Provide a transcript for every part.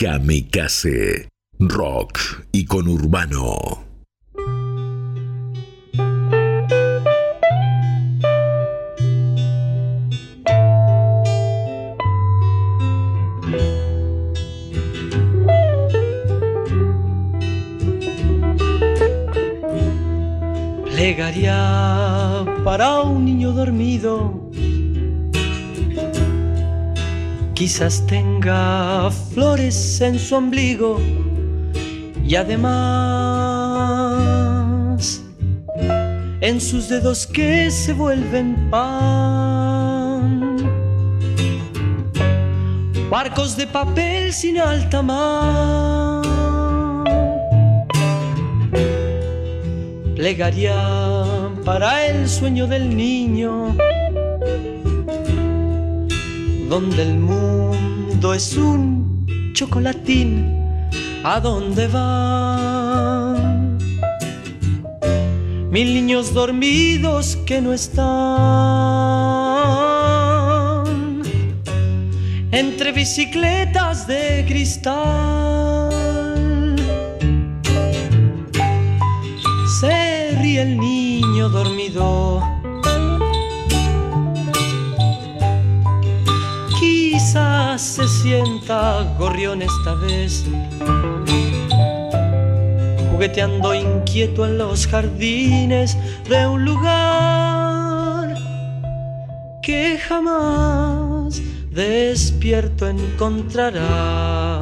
Kamikaze, rock y con urbano. Plegaria para un niño dormido. Quizás tenga flores en su ombligo y además en sus dedos que se vuelven pan. Barcos de papel sin alta mar plegaría para el sueño del niño, donde el mundo es un chocolatín, ¿a dónde van? Mil niños dormidos que no están entre bicicletas de cristal el niño dormido. Se sienta gorrión esta vez, jugueteando inquieto en los jardines de un lugar que jamás despierto encontrará.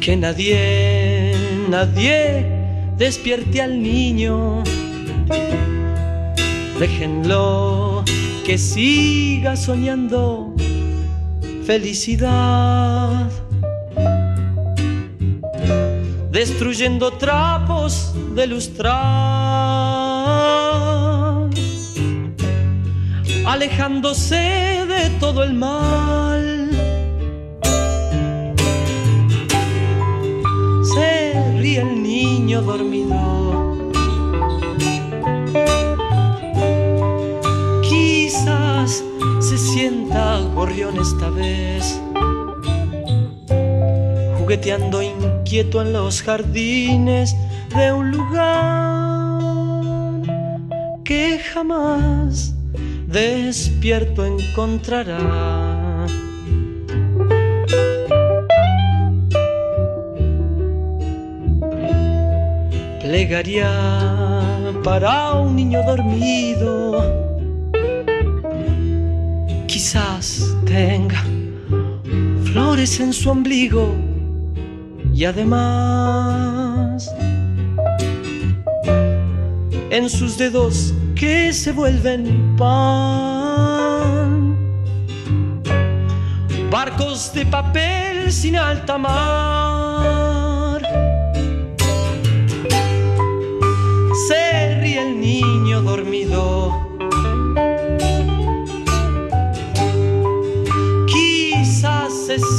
que nadie, nadie despierte al niño. Déjenlo que siga soñando felicidad. Destruyendo trapos de lustrar. Alejándose de todo el mal el niño dormido. Sienta gorrión esta vez, jugueteando inquieto en los jardines de un lugar que jamás despierto encontrará. plegaría para un niño dormido. Tenga flores en su ombligo y además en sus dedos que se vuelven pan. Barcos de papel sin alta mar dormido.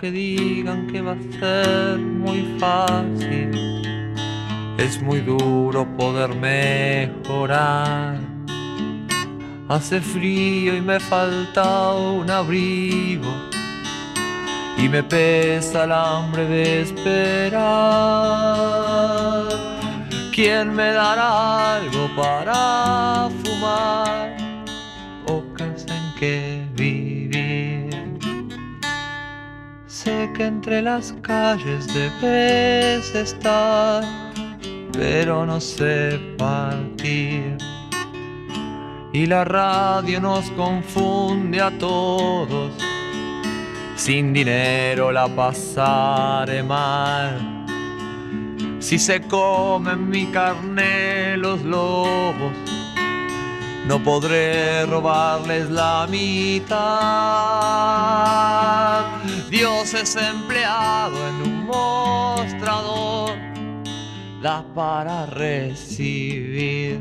Aunque digan que va a ser muy fácil, es muy duro poder mejorar. Hace frío y me falta un abrigo. Y me pesa el hambre de esperar. ¿Quién me dará algo para fumar o casa en que Que entre las calles debes estar, pero no sé partir. Y la radio nos confunde a todos sin dinero la pasaré mal. Si se comen mi carne los lobos, no podré robarles la mitad. Dios es empleado en un mostrador, da para recibir.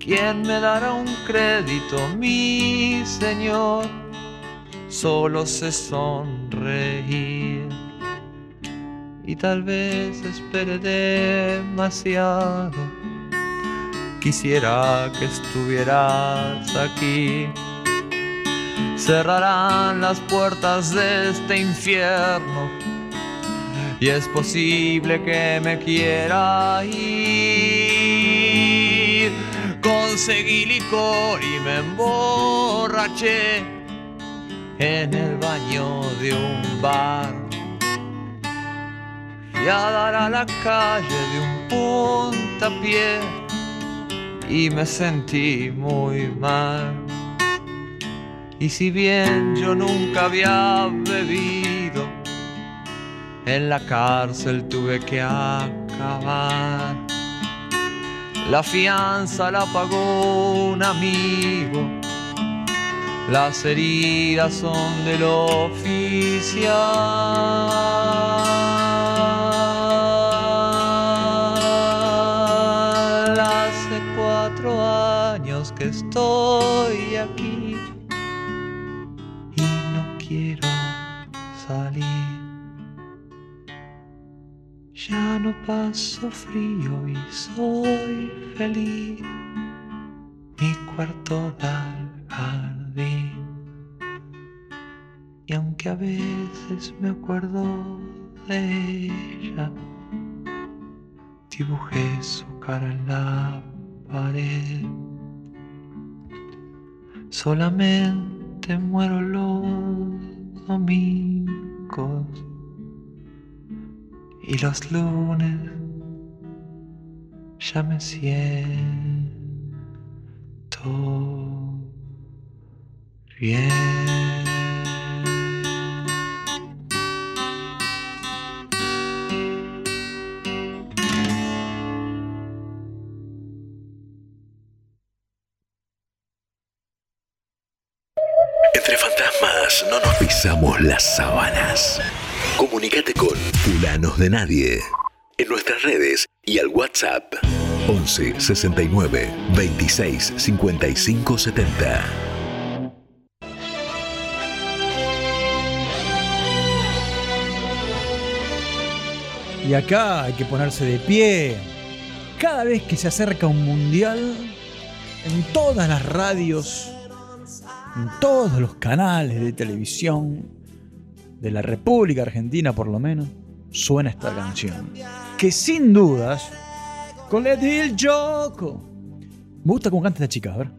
¿Quién me dará un crédito, mi Señor? solo sé sonreír. Y tal vez espere demasiado. Quisiera que estuvieras aquí. Cerrarán las puertas de este infierno. Y es posible que me quiera ir. Conseguí licor y me emborraché en el baño de un bar. Y a dar a la calle de un puntapié y me sentí muy mal. Y si bien yo nunca había bebido, en la cárcel tuve que acabar. La fianza la pagó un amigo las heridas son del oficial. Estoy aquí y no quiero salir. Ya no paso frío y soy feliz. Mi cuarto da al y aunque a veces me acuerdo de ella, dibujé su cara en la pared. Solamente muero los domingos y los lunes ya me siento bien. No nos pisamos las sábanas. Comunicate con Fulanos de Nadie en nuestras redes y al WhatsApp 11 69 26 55 70. Y acá hay que ponerse de pie. Cada vez que se acerca un mundial, en todas las radios en todos los canales de televisión de la República Argentina por lo menos, suena esta canción. Que sin dudas, con el Joco. Me gusta cómo canta esta chica, a ver.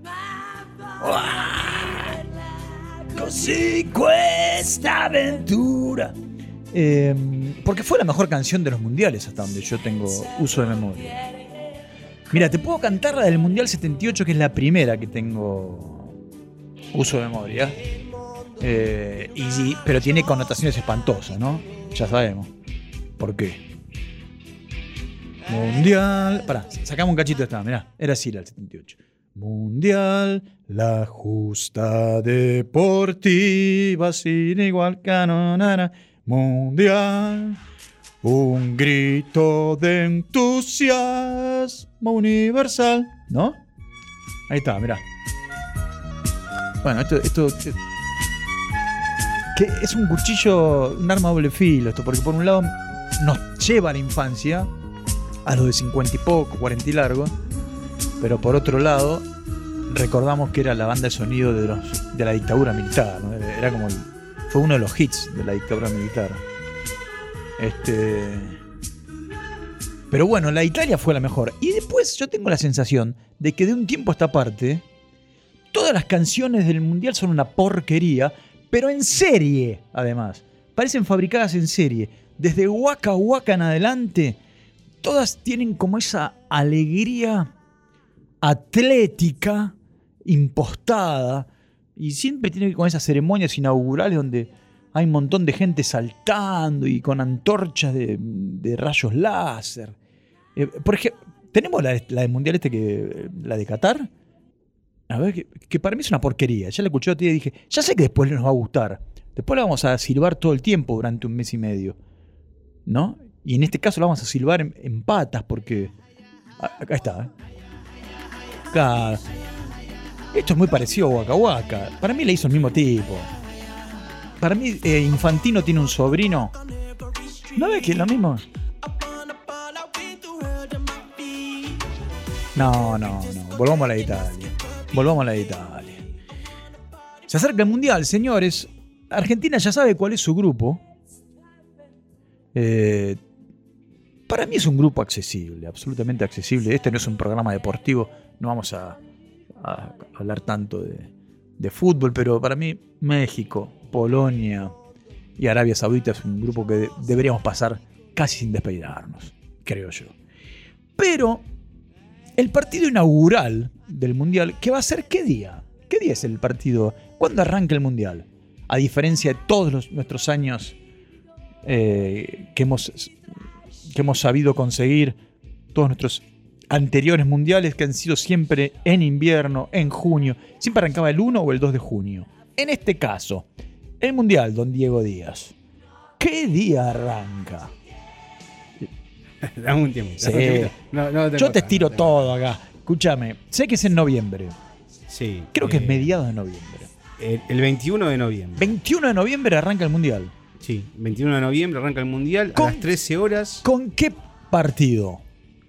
Così questa aventura. Em, porque fue la mejor canción de los mundiales hasta donde yo tengo uso de memoria. Mira, te puedo cantar la del Mundial 78, que es la primera que tengo uso de memoria. Eh, y, pero tiene connotaciones espantosas, ¿no? Ya sabemos. ¿Por qué? Mundial. Pará, sacamos un cachito de esta. Mirá, era así la 78. Mundial, la justa deportiva sin igual canonara. Mundial, un grito de entusiasmo universal, ¿no? Ahí está, mirá. Bueno, esto, esto que es un cuchillo, un arma doble filo esto, porque por un lado nos lleva a la infancia, a los de 50 y poco, 40 y largo, pero por otro lado recordamos que era la banda de sonido de, la dictadura militar, era como Fue uno de los hits de la dictadura militar. Este. Pero bueno, la Italia fue la mejor. Y después yo tengo la sensación de que de un tiempo a esta parte, todas las canciones del mundial son una porquería, pero en serie, además. Parecen fabricadas en serie. Desde Waka Waka en adelante, todas tienen como esa alegría atlética, impostada, y siempre tiene que con esas ceremonias inaugurales donde hay un montón de gente saltando y con antorchas de, de rayos láser. Eh, por ejemplo, tenemos la, la del mundial este que. la de Qatar. A ver, que, para mí es una porquería. Ya la escuché a ti y dije, ya sé que después nos va a gustar. Después la vamos a silbar todo el tiempo durante un mes y medio. ¿No? Y en este caso la vamos a silbar en, patas porque. Acá está. ¿eh? Acá. Esto es muy parecido a Waka Waka. Para mí le hizo el mismo tipo. Para mí, eh, Infantino tiene un sobrino. ¿No ves que es lo mismo? No, no, no. Volvamos a la Italia. Volvamos a la de Italia. Se acerca el Mundial, señores. Argentina ya sabe cuál es su grupo. Eh, para mí es un grupo accesible, absolutamente accesible. Este no es un programa deportivo. No vamos a, hablar tanto de, fútbol, pero para mí México, Polonia y Arabia Saudita es un grupo que de- deberíamos pasar casi sin despedirnos, creo yo. Pero el partido inaugural del Mundial, ¿qué va a ser qué día? ¿Qué día es el partido? ¿Cuándo arranca el Mundial? A diferencia de todos los- nuestros años eh, que, hemos, que hemos sabido conseguir, todos nuestros anteriores mundiales que han sido siempre en invierno, en junio, siempre arrancaba el 1 o el 2 de junio. En este caso, el Mundial, don Diego Díaz. ¿Qué día arranca? Dame un tiempo. Sí. No, no Yo te estiro no todo acá. Escúchame, sé que es en noviembre. Sí. Creo que eh, es mediados de noviembre. El, el 21 de noviembre. 21 de noviembre arranca el Mundial. Sí, 21 de noviembre arranca el Mundial Con- a las 13 horas ¿Con qué partido?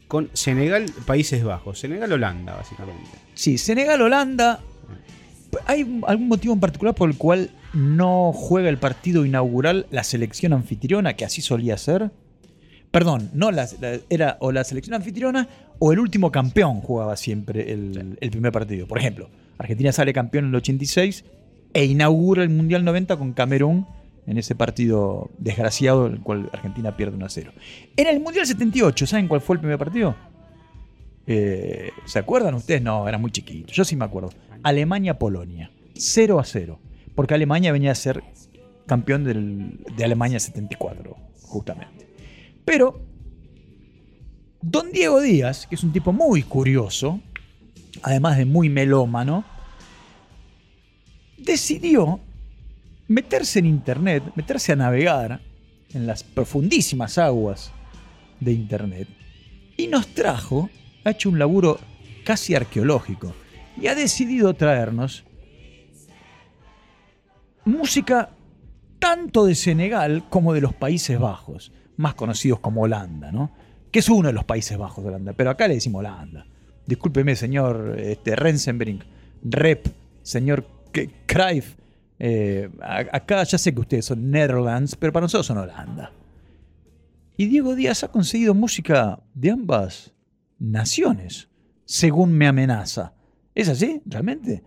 con Senegal, Países Bajos. Senegal-Holanda, básicamente. Sí, Senegal-Holanda. ¿Hay algún motivo en particular por el cual no juega el partido inaugural la selección anfitriona, que así solía ser? Perdón, no la, la- era o la selección anfitriona o el último campeón jugaba siempre el, el primer partido. Por ejemplo, Argentina sale campeón en el 86 e inaugura el Mundial 90 con Camerún en ese partido desgraciado en el cual Argentina pierde 1 a 0. En el Mundial 78, ¿saben cuál fue el primer partido? Eh, ¿Se acuerdan ustedes? No, era muy chiquito. Yo sí me acuerdo. Alemania-Polonia. 0 a 0. Porque Alemania venía a ser campeón del- de Alemania 74, justamente. Pero, Don Diego Díaz, que es un tipo muy curioso, además de muy melómano, decidió meterse en internet, meterse a navegar en las profundísimas aguas de internet y nos trajo, ha hecho un laburo casi arqueológico y ha decidido traernos música tanto de Senegal como de los Países Bajos, más conocidos como Holanda, ¿no? Que es uno de los Países Bajos de Holanda, pero acá le decimos Holanda. Discúlpeme, señor este, Rensenbrink, Rep, señor Cruijff, eh, acá ya sé que ustedes son Netherlands, pero para nosotros son Holanda. Y Diego Díaz ha conseguido música de ambas naciones, según me amenaza. ¿Es así, realmente?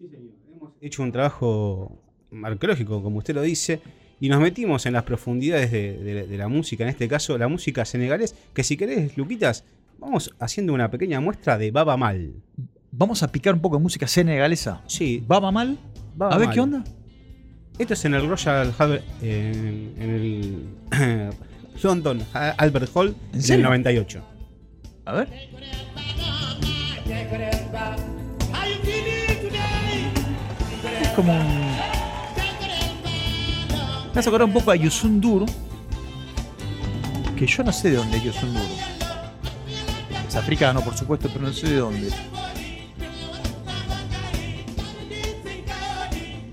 Hemos hecho un trabajo arqueológico, como usted lo dice, y nos metimos en las profundidades de, de- de la música, en este caso la música senegalés, que si querés, Luquitas, vamos haciendo una pequeña muestra de Baba Mal. Vamos a picar un poco de música senegalesa. Sí, ¿Va mal? Baba a ver Mal. qué onda. Esto es en el Royal Albert, en, en el London Albert Hall ¿En en el serio? 98. A ver. Es como un. Me hace acordar un poco a Yusundur. Que yo no sé de dónde es Yusundur. Es africano, por supuesto, pero no sé de dónde.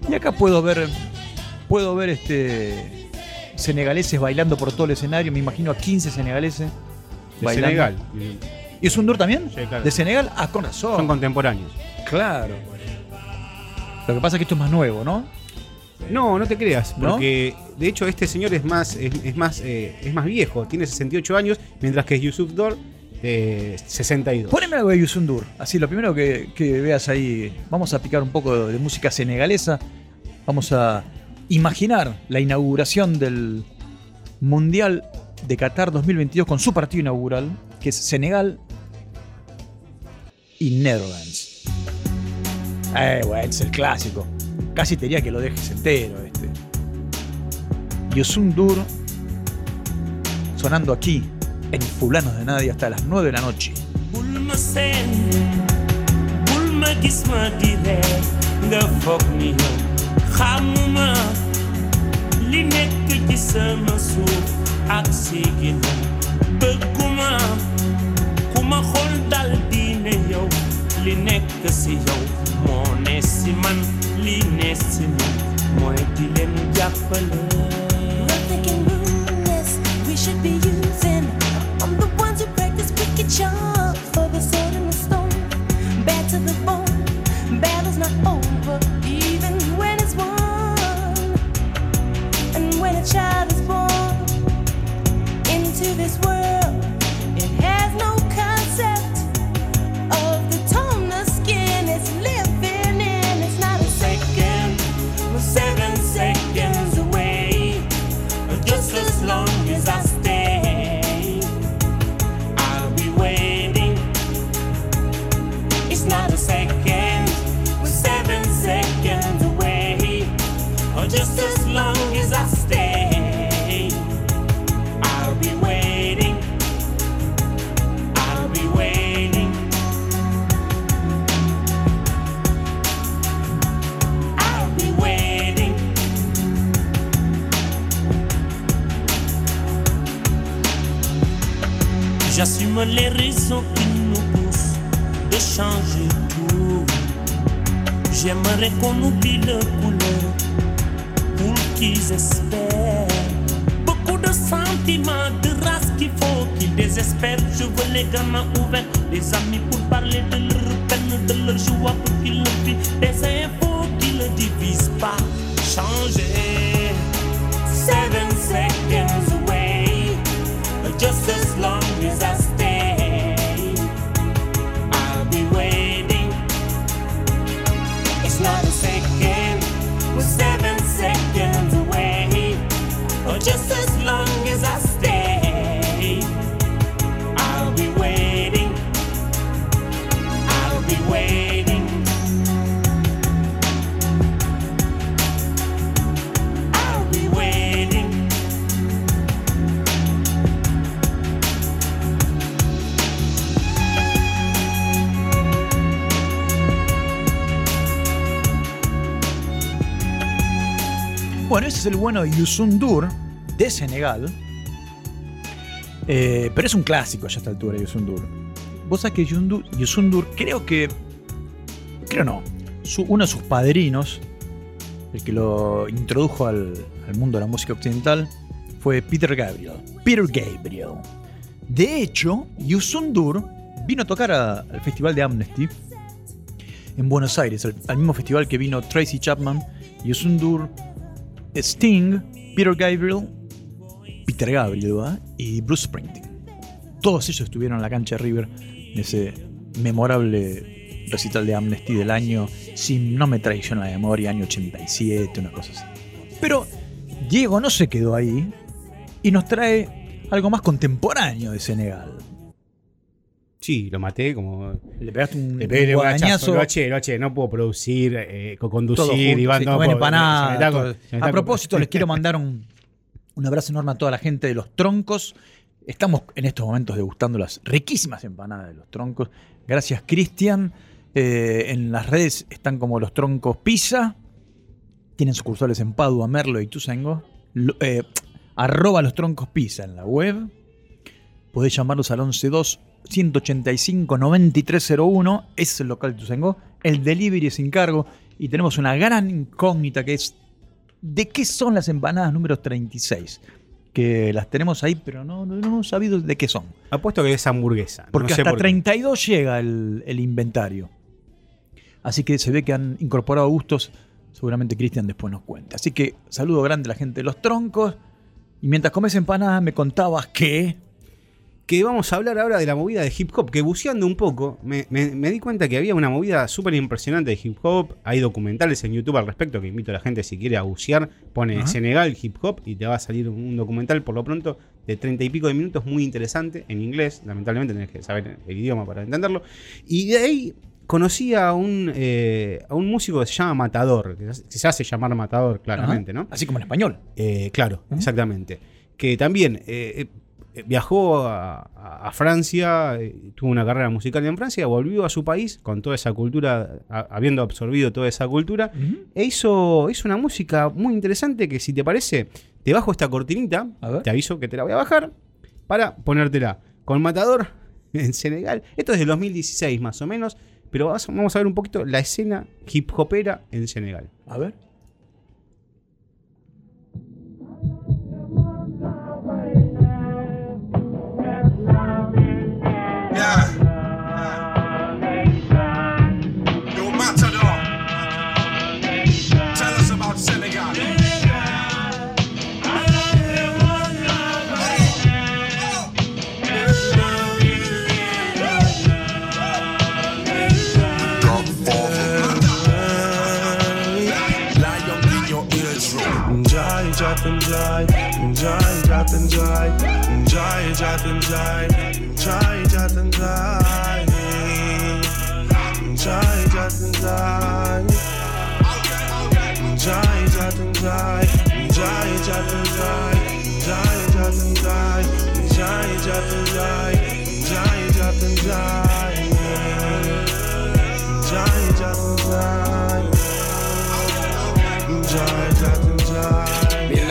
Y acá puedo ver. Puedo ver este. Senegaleses bailando por todo el escenario. Me imagino a 15 senegaleses. De bailando. Senegal. ¿Y es un también? Sí, claro. ¿De Senegal? Ah, con razón. Son contemporáneos. Claro. Lo que pasa es que esto es más nuevo, ¿no? No, no te creas, ¿No? porque de hecho este señor es más, es, es más, eh, es más viejo, tiene 68 años, mientras que Yusuf Dor eh, 62. Poneme algo de Yusundur. Así, lo primero que, que veas ahí. Vamos a picar un poco de música senegalesa. Vamos a imaginar la inauguración del Mundial de Qatar 2022 con su partido inaugural, que es Senegal y Netherlands. Eh, bueno, es el clásico. Casi te diría que lo dejes entero este. Yusundur sonando aquí en Fulanos de Nadie hasta las 9 de la noche. We should be Bueno, el bueno de Senegal. Eh, pero es un clásico ya a esta altura, Yusundur. Vos sabés que Yundu- Yusundur, creo que. Creo no. su- uno de sus padrinos, el que lo introdujo al, mundo de la música occidental, fue Peter Gabriel. Peter Gabriel. De hecho, Yusundur vino a tocar al Festival de Amnesty en Buenos Aires, al, al mismo festival que vino Tracy Chapman, Yusundur, Sting, Peter Gabriel, Peter Gabriel y Bruce Springsteen. Todos ellos estuvieron en la cancha de River en ese memorable recital de Amnesty del año, si no me traiciona la memoria, año 87, una cosa así. Pero Diego no se quedó ahí y nos trae algo más contemporáneo de Senegal. Sí, lo maté como. Le pegaste un, Le pegué un guadañazo, lo haché, lo haché. No puedo producir, eh, junto, Iván. sí, no puedo- me está A propósito, les quiero mandar un, un abrazo enorme a toda la gente de los troncos. Estamos en estos momentos degustando las riquísimas empanadas de los troncos. Gracias, Cristian. Eh, en las redes están como los troncos pizza. Tienen sucursales en Padua, Merlo y Tuzengo. Lo- eh, arroba los troncos pizza en la web. Podés llamarlos al 112 185 9301. Es el local de Tuzengo. El delivery es sin cargo. Y tenemos una gran incógnita que es ¿de qué son las empanadas número 36? Que las tenemos ahí, pero no, no, no hemos sabido de qué son. Apuesto que es hamburguesa. Porque no sé hasta por qué. 32 llega el, el inventario. Así que se ve que han incorporado gustos Seguramente Cristian después nos cuenta. Así que saludo grande a la gente de los troncos. Y mientras comes empanadas me contabas que... que vamos a hablar ahora de la movida de hip hop, que buceando un poco, me, me- me di cuenta que había una movida súper impresionante de hip hop, hay documentales en YouTube al respecto, que invito a la gente si quiere a bucear, pone. Senegal hip hop y te va a salir un documental por lo pronto de treinta y pico de minutos muy interesante, en inglés, lamentablemente tenés que saber el idioma para entenderlo, y de ahí conocí a un, eh, a un músico que se llama Matador, que se- hace llamar Matador claramente. ¿no? Así como en español. Eh, claro, exactamente. Que también eh, viajó a, Francia, eh, tuvo una carrera musical en Francia, volvió a su país con toda esa cultura, a- habiendo absorbido toda esa cultura, e hizo, hizo una música muy interesante que si te parece, te bajo esta cortinita, te aviso que te la voy a bajar, para ponértela con Matador en Senegal. Esto es del 2016 más o menos, pero vamos a ver un poquito la escena hip hopera en Senegal. A ver. enjoy, enjoy, just enjoy, enjoy, just enjoy, enjoy, just enjoy, enjoy, just enjoy, enjoy, just enjoy, enjoy, just enjoy, enjoy, just enjoy, enjoy, just enjoy, enjoy, just enjoy.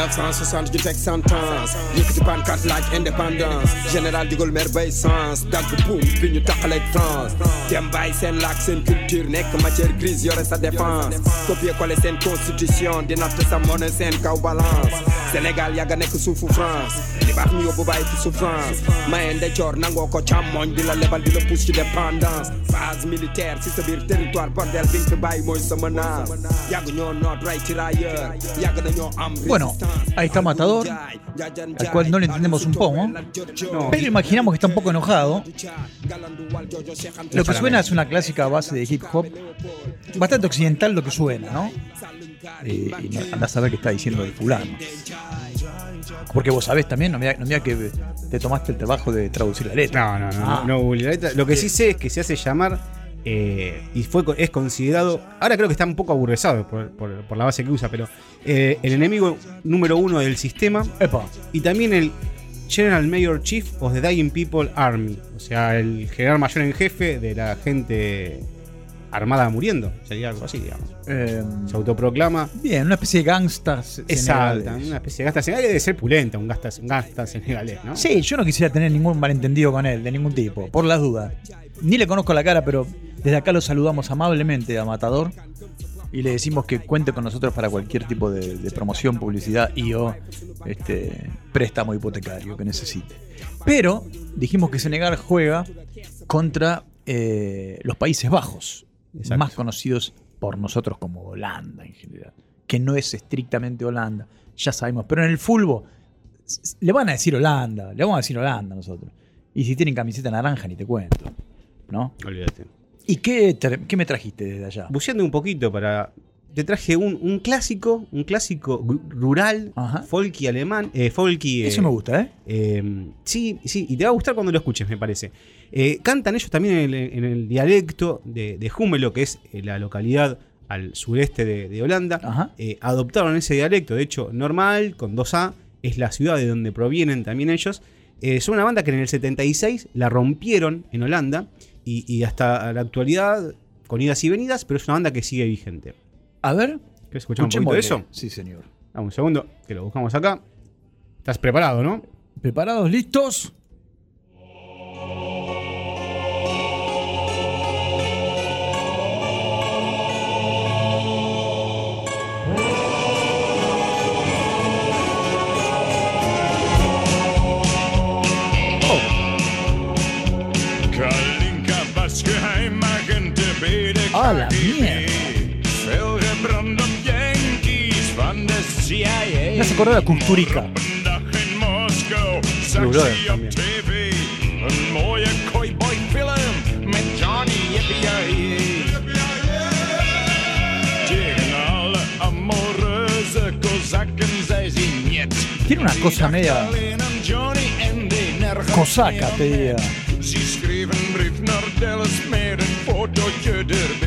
1960 ñu teg sentence. Yëkkati pancarte laaj indépendance. Général de Gaulle mer bay sens. Dagg buum bi ñu taqaleeg France. Dem bàyyi seen laak seen culture nekk matière grise yore sa défense. Copier coller seen constitution di natt sa monnaie seen kaw balance Sénégal yàgg a nekk suufu France. Li baax ñu yóbbu bàyyi ci souffrance maye ndecoor nangoo ko càmmoñ di la lebal di la pousse ci dépendance base militaire si sa biir territoire bordel bi nga fi bàyyi mooy sa menace yàgg ñoo noot ray tirailleur yàgg nañoo am Bueno, ahí está Matador, al cual no le entendemos un poco, pero imaginamos que está un poco enojado. Lo que suena es una clásica base de hip hop, bastante occidental lo que suena, ¿no? Eh, y andás a saber qué está diciendo el fulano. Porque vos sabés también, no me no diga que te tomaste el trabajo de traducir la letra. No, no, no, Ah. no, no la letra. Lo que sí sé es que se hace llamar eh, y fue es considerado. Ahora creo que está un poco aburresado por, por- por la base que usa, pero eh, el enemigo número uno del sistema Epa. y también el General Mayor Chief of the Dying People Army, o sea, el general mayor en jefe de la gente armada muriendo, sería algo así, digamos. Eh, Se autoproclama. bien, una especie de gangstas. Exacto, una especie de gasta senegalés debe ser pulenta, un gasta, un gasta senegalés, ¿no? Sí, yo no quisiera tener ningún malentendido con él, de ningún tipo, por las dudas. Ni le conozco la cara, pero desde acá lo saludamos amablemente a Matador y le decimos que cuente con nosotros para cualquier tipo de, de promoción, publicidad y o este, préstamo hipotecario que necesite. Pero dijimos que Senegal juega contra eh, los Países Bajos, Exacto. más conocidos por nosotros como Holanda en general, que no es estrictamente Holanda, ya sabemos, pero en el s- le van a decir Holanda, le vamos a decir Holanda nosotros. Y si tienen camiseta naranja ni te cuento, ¿no? Olvídate. ¿Y qué, qué me trajiste desde allá? buceando un poquito para. Te traje un, un clásico, un clásico rural, Ajá. folky alemán, eh, folky. Eso eh, me gusta, ¿eh? eh, sí, sí, y te va a gustar cuando lo escuches, me parece. Eh, cantan ellos también en el, en el dialecto de, de Hummelo, que es eh, la localidad al sureste de, de Holanda. Adoptaron ese dialecto, de hecho, normal, con 2A, es la ciudad de donde provienen también ellos. Son una banda que en el 76 la rompieron en Holanda y, y hasta la actualidad, con idas y venidas, pero es una banda que sigue vigente. A ver, ¿Quieres escuchar un poquito de eso? Sí, señor. Dame un segundo, que lo buscamos acá. ¿Estás preparado, no? ¿Preparados? ¿Listos? Kozakken zei ze niet. Tiene una cosa media cosaca, te diría.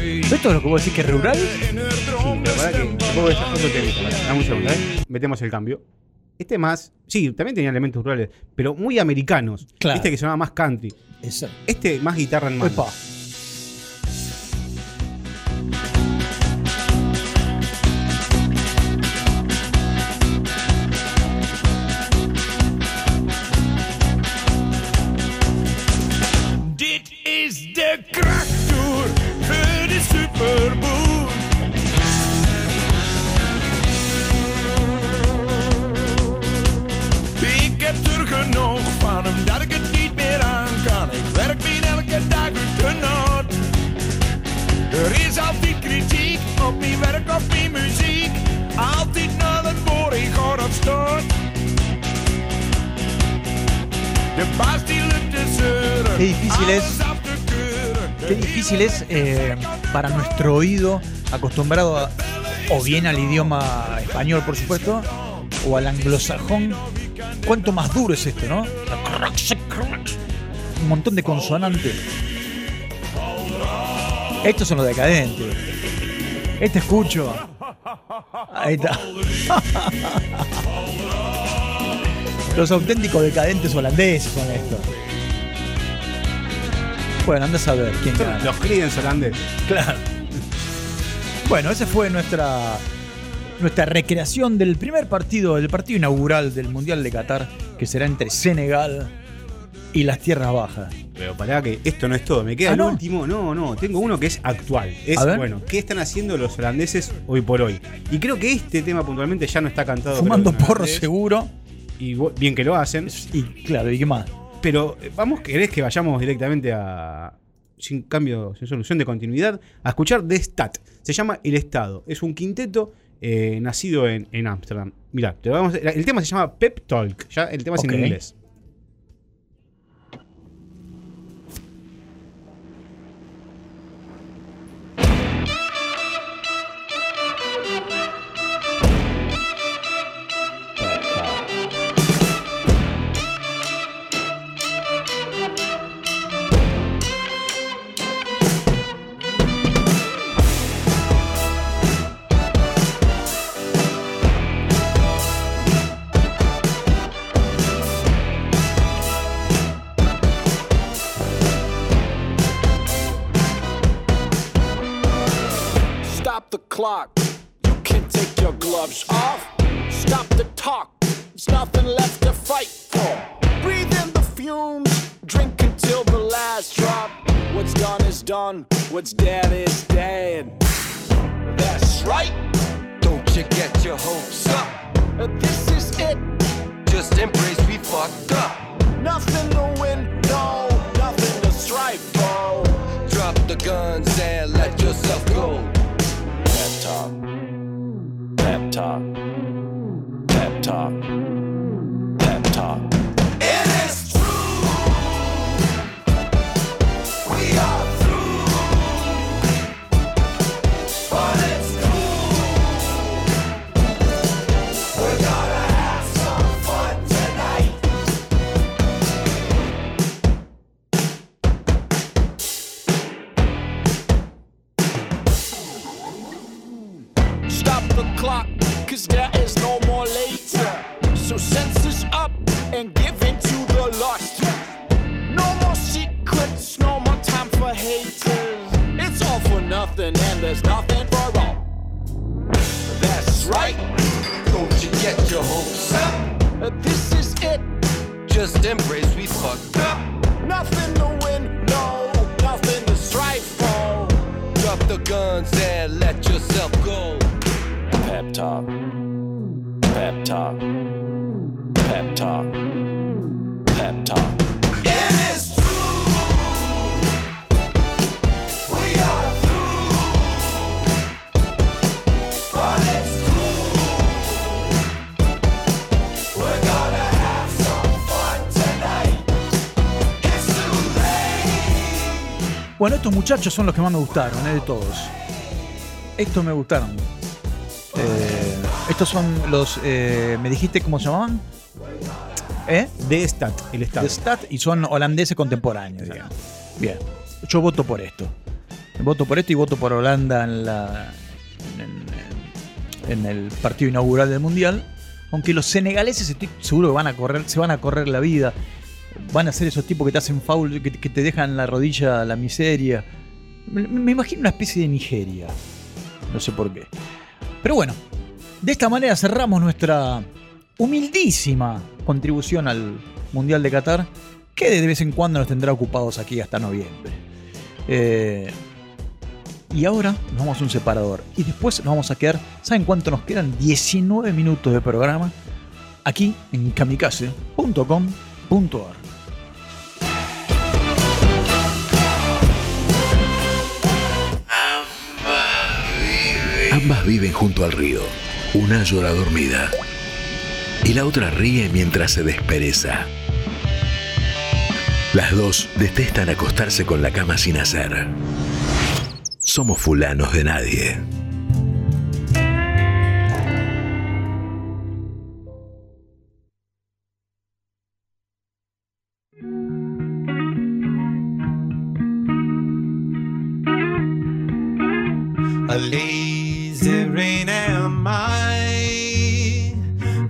Ze schreef een brief naar Dallas met een fotootje erbij. ¿Esto es lo que vos decís que es rural? Droom Pero pará que después esa foto te pará, dame un segundo, ¿eh? Metemos el cambio. Este más, sí, también tenía elementos rurales, pero muy americanos. Claro. Viste que sonaba más country. Exacto. Este más guitarra en mano. Epa. Qué difícil es eh, para nuestro oído, acostumbrado a- o bien al idioma español, por supuesto, o al anglosajón. ¿Cuánto más duro es esto, no? Un montón de consonantes. Estos son los decadentes. Este escucho. Ahí está. Los auténticos decadentes holandeses son estos. Bueno, anda a saber quién gana. Los Creedence holandés. Claro. Bueno, esa fue nuestra nuestra recreación del primer partido, del partido inaugural del Mundial de Qatar, que será entre Senegal y las Tierras Bajas. Pero pará que esto no es todo. Me queda Ah, el ¿no? último. No, no. Tengo uno que es actual. Es, A ver. bueno, ¿qué están haciendo los holandeses hoy por hoy? Y creo que este tema puntualmente ya no está cantado. Fumando creo, porro holandés. seguro. Y bien que lo hacen. Y claro, ¿y qué más? Pero eh, vamos, ¿querés que vayamos directamente a. Sin cambio, sin solución de continuidad, a escuchar The Stat. Se llama El Estado. Es un quinteto eh, nacido en en Ámsterdam. Mirá, te lo vamos a- el tema se llama Pep Talk. Ya el tema es en inglés. Muchachos son los que más me gustaron, ¿eh? de todos. Estos me gustaron. Eh, estos son los. eh, ¿Me dijiste cómo se llamaban? ¿Eh? De Stat, el Estado. De Stat y son holandeses contemporáneos, digamos. Bien. Yo voto por esto. Voto por esto y voto por Holanda en la. en, en el partido inaugural del Mundial. Aunque los senegaleses estoy seguro que van a correr, se van a correr la vida. Van a ser esos tipos que te hacen foul, que, que te dejan la rodilla la miseria. Me, imagino una especie de Nigeria. No sé por qué. Pero bueno, de esta manera cerramos nuestra humildísima contribución al Mundial de Qatar, que de vez en cuando nos tendrá ocupados aquí hasta noviembre. Eh, y ahora nos vamos a un separador. Y después nos vamos a quedar, ¿saben cuánto nos quedan? 19 minutos de programa aquí en kamikaze.com.ar. Ambas viven junto al río. Una llora dormida y la otra ríe mientras se despereza. Las dos detestan acostarse con la cama sin hacer. Somos fulanos de nadie.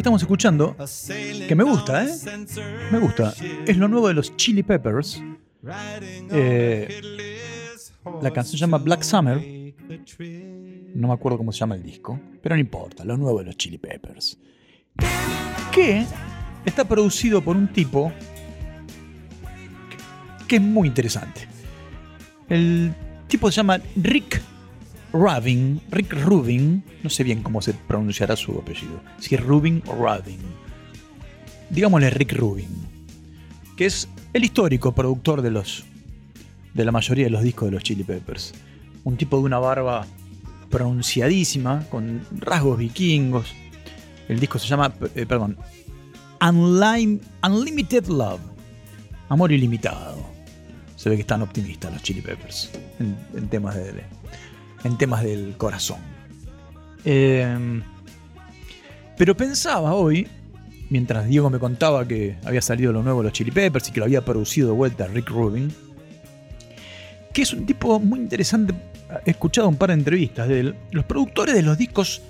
Estamos escuchando, que me gusta, ¿eh? Me gusta. Es lo nuevo de los Chili Peppers. Eh, la canción se llama Black Summer. No me acuerdo cómo se llama el disco, pero no importa, lo nuevo de los Chili Peppers. Que está producido por un tipo que es muy interesante. El tipo se llama Rick Rubin, Rick Rubin, no sé bien cómo se pronunciará su apellido, si es Rubin o Rubin. Digámosle Rick Rubin, que es el histórico productor de los de la mayoría de los discos de los Chili Peppers. Un tipo de una barba pronunciadísima, con rasgos vikingos. El disco se llama, eh, perdón, Unlim- Unlimited Love, Amor ilimitado. Se ve que están optimistas los Chili Peppers en, en temas de, en temas del corazón. Eh, pero pensaba hoy mientras Diego me contaba que había salido lo nuevo de los Chili Peppers y que lo había producido de vuelta Rick Rubin, que es un tipo muy interesante. He escuchado un par de entrevistas de él. Los productores de los discos,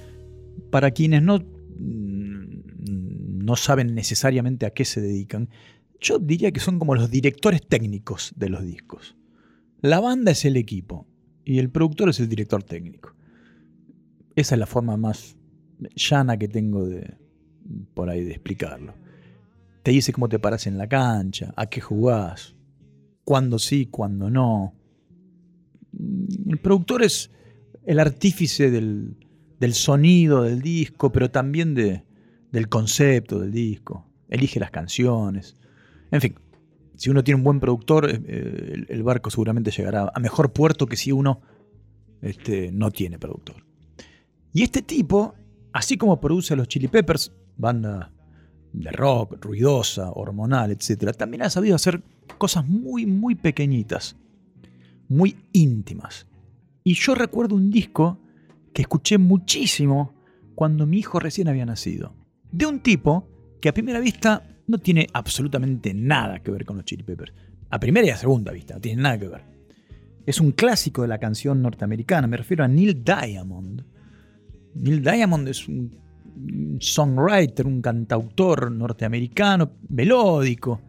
para quienes no, no saben necesariamente a qué se dedican, yo diría que son como los directores técnicos de los discos. La banda es el equipo y el productor es el director técnico. Esa es la forma más llana que tengo de por ahí de explicarlo. Te dice cómo te paras en la cancha, a qué jugás, cuándo sí, cuándo no. El productor es el artífice del, sonido del disco, pero también de, del concepto del disco. Elige las canciones. En fin, si uno tiene un buen productor, eh, el, el barco seguramente llegará a mejor puerto que si uno este, no tiene productor. Y este tipo, así como produce a los Chili Peppers, banda de rock, ruidosa, hormonal, etc., también ha sabido hacer cosas muy, muy pequeñitas, muy íntimas. Y yo recuerdo un disco que escuché muchísimo cuando mi hijo recién había nacido. De un tipo que a primera vista no tiene absolutamente nada que ver con los Chili Peppers. A primera y a segunda vista, no tiene nada que ver. Es un clásico de la canción norteamericana, me refiero a Neil Diamond. Neil Diamond es un songwriter, un cantautor norteamericano, melódico.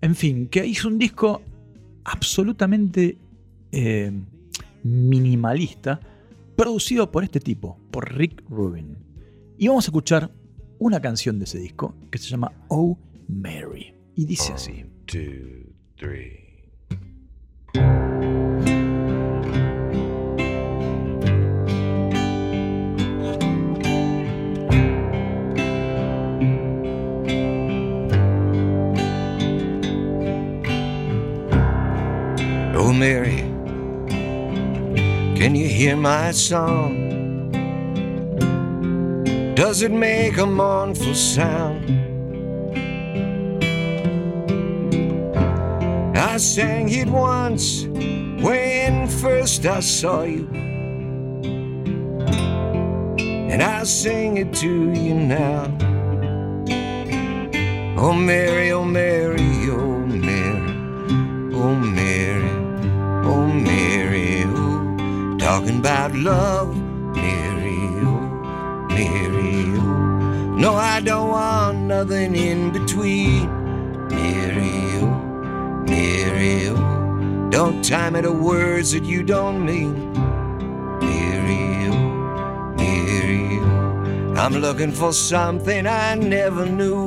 En fin, que hizo un disco absolutamente eh, minimalista, producido por este tipo, por Rick Rubin. Y vamos a escuchar una canción de ese disco que se llama Oh Mary. Y dice así. Two, three. Oh, Mary, can you hear my song? Does it make a mournful sound? I sang it once when first I saw you, and I sing it to you now. Oh, Mary, oh, Mary, oh, Mary, oh, Mary, oh, Mary, oh, talking about love, don't want nothing in between, Mary, oh, Mary, oh. Don't tie me to words that you don't mean, Mary, oh, Mary, oh. I'm looking for something I never knew.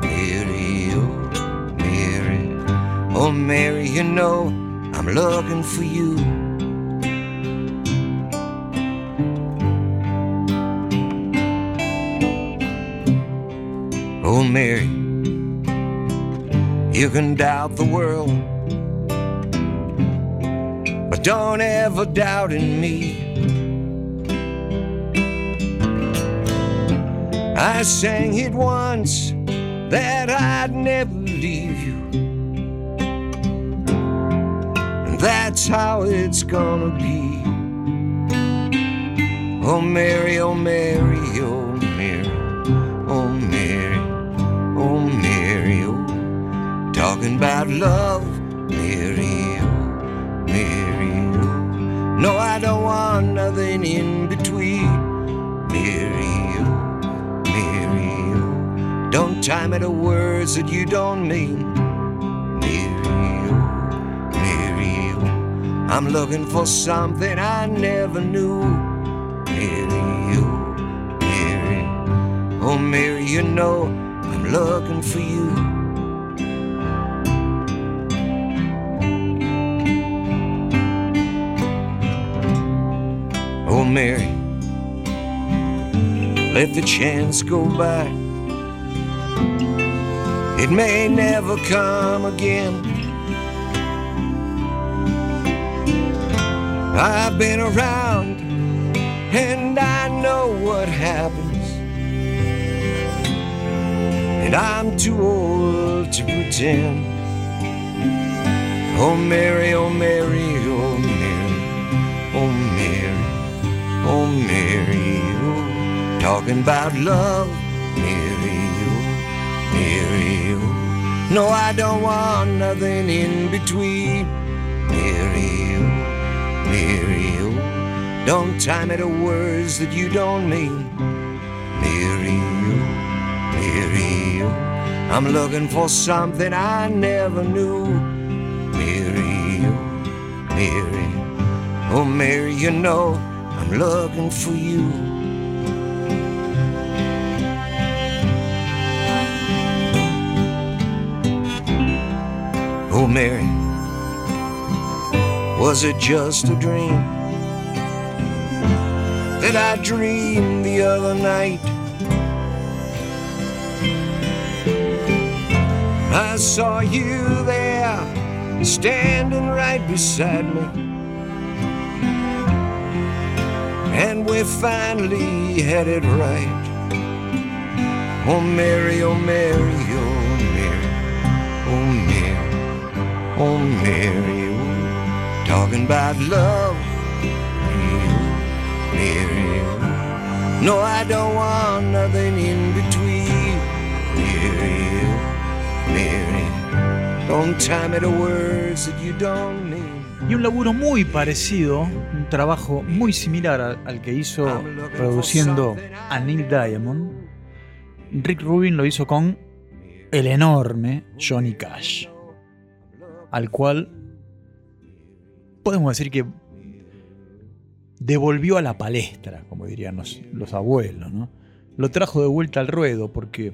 Mary, oh, Mary, oh Mary, you know I'm looking for you. You can doubt the world, but don't ever doubt in me. I sang it once that I'd never leave you. And that's how it's gonna be. Oh Mary, oh Mary, oh Talking about love, Mary, oh Mary, oh. No, I don't want nothing in between, Mary, oh Mary, oh. Don't tie me to words that you don't mean. Mary, oh, Mary, oh. I'm looking for something I never knew. Mary, oh, Mary, oh, Mary, you know I'm looking for you. Mary, let the chance go by. It may never come again. I've been around and I know what happens. And I'm too old to pretend. Oh, Mary, oh, Mary, oh, Mary, Mary, oh, talking about love, Mary, Mary, oh. No, I don't want nothing in between. Mary, oh, Mary, oh. Don't tie me to words that you don't mean. Mary, oh, Mary, oh. I'm looking for something I never knew. Mary, oh, Mary, oh Mary, you know Looking for you. Oh Mary, was it just a dream that I dreamed the other night? I saw you there, standing right beside me. And we finally had it right. Oh, Mary, oh, Mary, oh, Mary, oh, Mary, oh, Mary, oh, talking about love. Mm-hmm. Mary, oh. no, I don't want nothing in between. Mary, oh, Mary, don't tie me to words that you don't mean. Y un laburo muy parecido, trabajo muy similar al, que hizo produciendo a Neil Diamond. Rick Rubin lo hizo con el enorme Johnny Cash, al cual podemos decir que devolvió a la palestra, como dirían los, los abuelos, ¿no? Lo trajo de vuelta al ruedo porque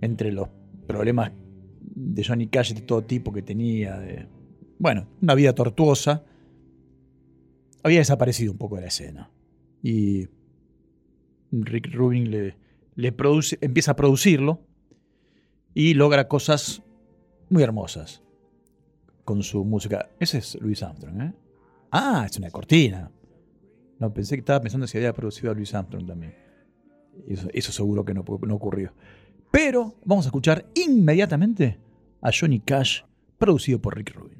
entre los problemas de Johnny Cash de todo tipo que tenía, bueno, una vida tortuosa, había desaparecido un poco de la escena. Y Rick Rubin le, produce, empieza a producirlo y logra cosas muy hermosas con su música. Ese es Louis Armstrong, ¿eh? Ah, es una cortina. No, pensé que estaba pensando si había producido a Louis Armstrong también. Eso, eso seguro que no ocurrió. Pero vamos a escuchar inmediatamente a Johnny Cash, producido por Rick Rubin.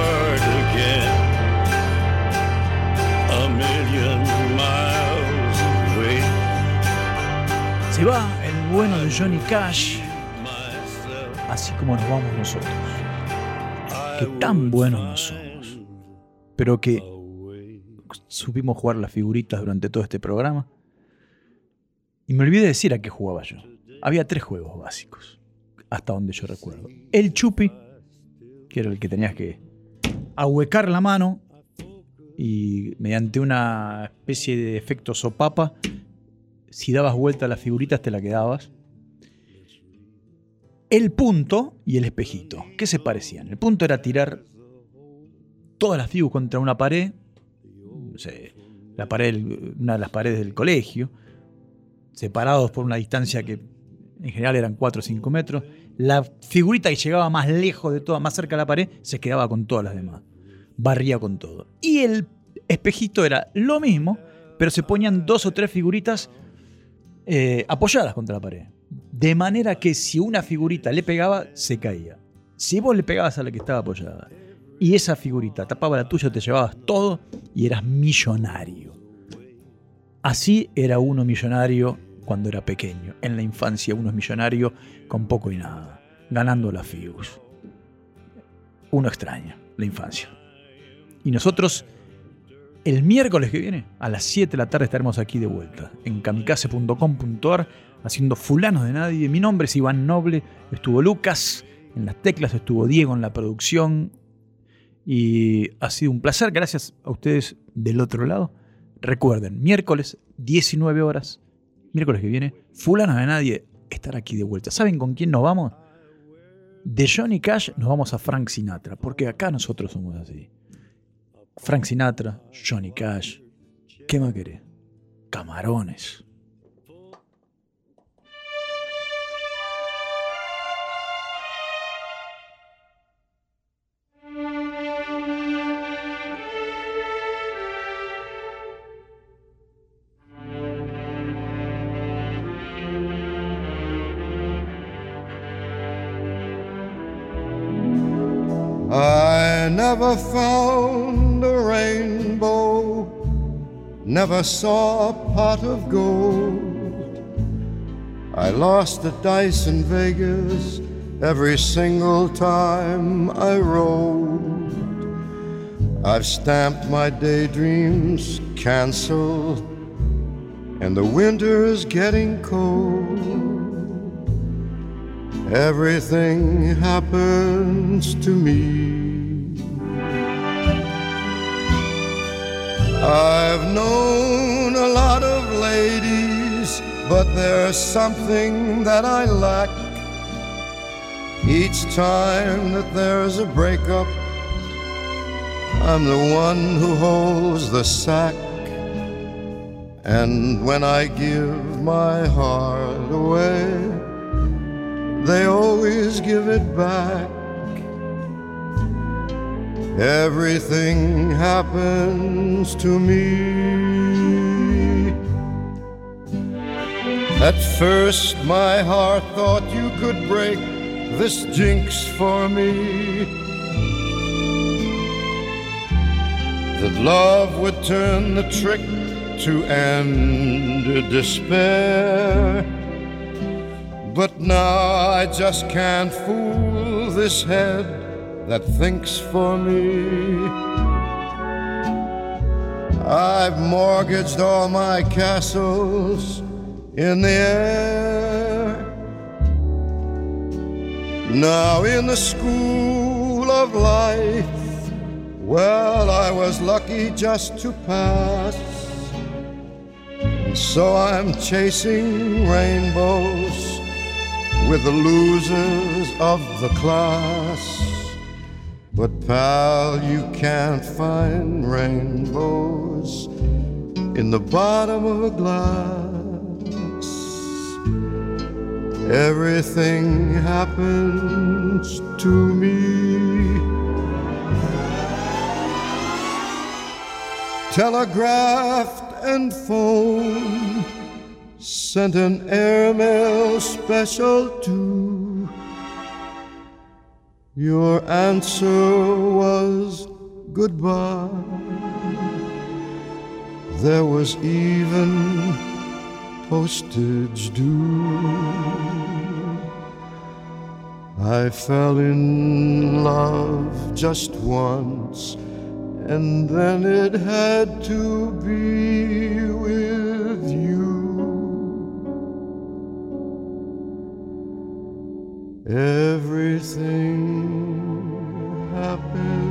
a million miles away. Se va el bueno de Johnny Cash, así como nos vamos nosotros. Que tan buenos no somos, pero que supimos jugar las figuritas durante todo este programa. Y me olvidé de decir a qué jugaba yo. Había tres juegos básicos, hasta donde yo recuerdo. El chupi, que era el que tenías que ahuecar la mano y mediante una especie de efecto sopapa, si dabas vuelta a las figuritas te la quedabas. El punto y el espejito, ¿qué se parecían? El punto era tirar todas las figuras contra una pared, la pared, una de las paredes del colegio, separados por una distancia que en general eran 4 o 5 metros. La figurita que llegaba más lejos de toda, más cerca de la pared, se quedaba con todas las demás. Barría con todo. Y el espejito era lo mismo, pero se ponían dos o tres figuritas eh, apoyadas contra la pared. De manera que si una figurita le pegaba, se caía. Si vos le pegabas a la que estaba apoyada y esa figurita tapaba la tuya, te llevabas todo y eras millonario. Así era uno millonario cuando era pequeño. En la infancia uno es millonario con poco y nada, ganando la figus. Uno extraña la infancia. Y nosotros, el miércoles que viene, a las 7 de la tarde estaremos aquí de vuelta, en kamikaze.com.ar, haciendo fulanos de nadie. Mi nombre es Iván Noble, estuvo Lucas en las teclas, estuvo Diego en la producción. Y ha sido un placer, gracias a ustedes del otro lado. Recuerden, miércoles 19 horas, miércoles que viene, fulanos de nadie, estar aquí de vuelta. ¿Saben con quién nos vamos? De Johnny Cash nos vamos a Frank Sinatra, porque acá nosotros somos así. Frank Sinatra, Johnny Cash. ¿Qué más querés? Camarones. Never saw a pot of gold. I lost the dice in Vegas every single time I rolled. I've stamped my daydreams canceled, and the winter is getting cold. Everything happens to me. I've known a lot of ladies, but there's something that I lack. Each time that there's a breakup, I'm the one who holds the sack. And when I give my heart away, they always give it back. Everything happens to me. At first, my heart thought you could break this jinx for me. That love would turn the trick to end despair. But now I just can't fool this head that thinks for me. I've mortgaged all my castles in the air. Now in the school of life, well, I was lucky just to pass. And so I'm chasing rainbows with the losers of the class. But pal, you can't find rainbows in the bottom of a glass. Everything happens to me. Telegraphed and phoned, sent an airmail special too. Your answer was goodbye. There was even postage due. I fell in love just once, and then it had to be with you. Everything happens